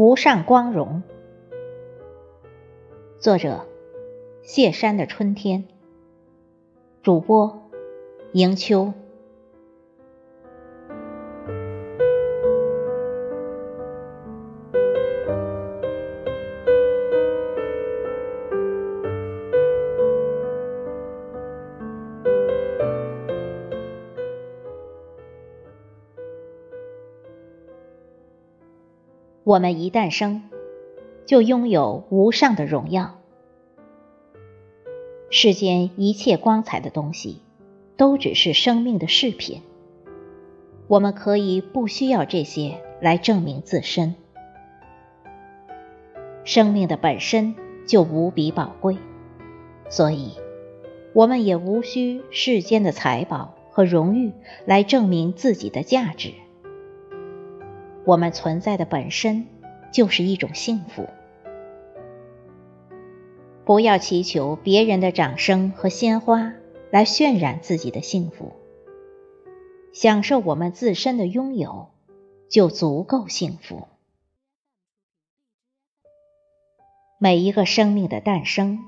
无上光荣。作者：谢山的春天。主播：迎秋。我们一诞生，就拥有无上的荣耀。世间一切光彩的东西，都只是生命的饰品。我们可以不需要这些来证明自身。生命的本身就无比宝贵，所以，我们也无需世间的财宝和荣誉来证明自己的价值。我们存在的本身就是一种幸福。不要祈求别人的掌声和鲜花来渲染自己的幸福，享受我们自身的拥有就足够幸福。每一个生命的诞生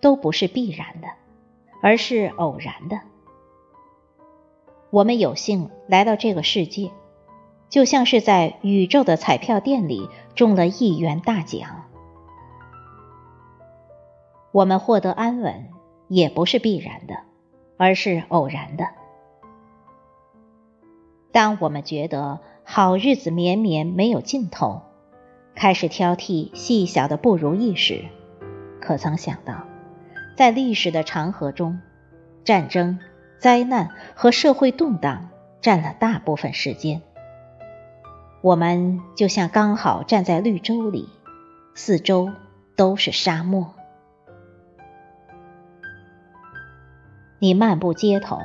都不是必然的，而是偶然的。我们有幸来到这个世界。就像是在宇宙的彩票店里中了一元大奖。我们获得安稳也不是必然的，而是偶然的。当我们觉得好日子绵绵没有尽头，开始挑剔细小的不如意时，可曾想到，在历史的长河中，战争、灾难和社会动荡占了大部分时间。我们就像刚好站在绿洲里，四周都是沙漠。你漫步街头，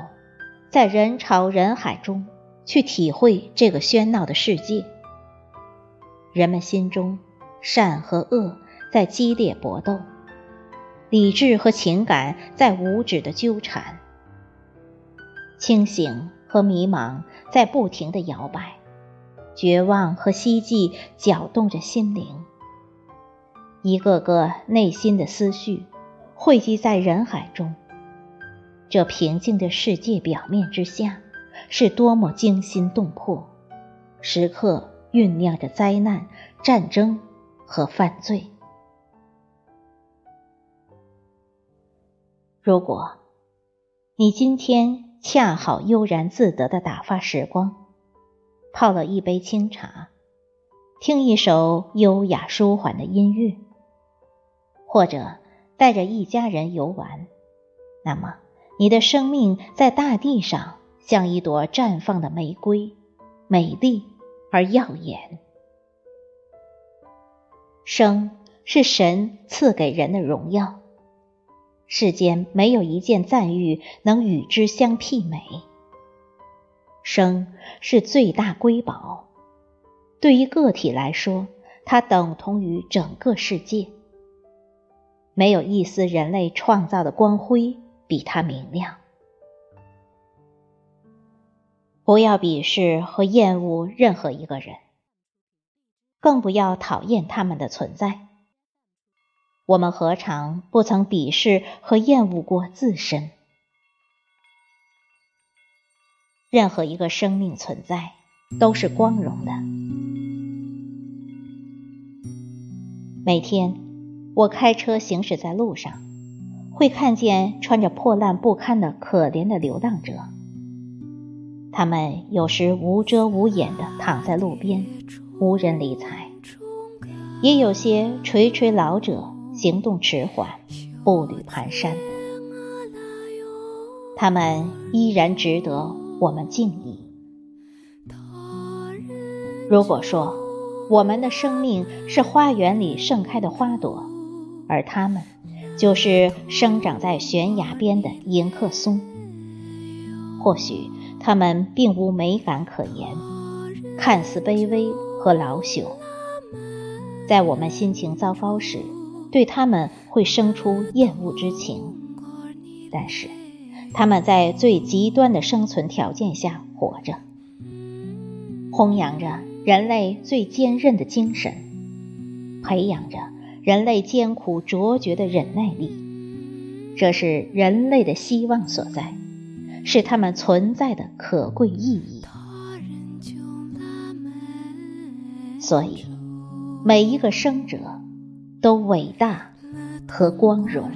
在人潮人海中去体会这个喧闹的世界。人们心中善和恶在激烈搏斗，理智和情感在无止的纠缠，清醒和迷茫在不停的摇摆。绝望和希冀搅动着心灵，一个个内心的思绪汇集在人海中。这平静的世界表面之下，是多么惊心动魄，时刻酝酿着灾难、战争和犯罪。如果你今天恰好悠然自得的打发时光，泡了一杯清茶，听一首优雅舒缓的音乐，或者带着一家人游玩，那么你的生命在大地上像一朵绽放的玫瑰，美丽而耀眼。生是神赐给人的荣耀，世间没有一件赞誉能与之相媲美。生是最大瑰宝，对于个体来说，它等同于整个世界。没有一丝人类创造的光辉比它明亮。不要鄙视和厌恶任何一个人，更不要讨厌他们的存在。我们何尝不曾鄙视和厌恶过自身？任何一个生命存在都是光荣的。每天，我开车行驶在路上，会看见穿着破烂不堪的可怜的流浪者。他们有时无遮无掩地躺在路边，无人理睬；也有些垂垂老者，行动迟缓，步履蹒跚。他们依然值得。我们敬意。如果说我们的生命是花园里盛开的花朵，而他们就是生长在悬崖边的迎客松，或许他们并无美感可言，看似卑微和老朽。在我们心情糟糕时，对他们会生出厌恶之情，但是。他们在最极端的生存条件下活着，弘扬着人类最坚韧的精神，培养着人类艰苦卓绝的忍耐力。这是人类的希望所在，是他们存在的可贵意义。所以，每一个生者都伟大和光荣。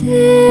See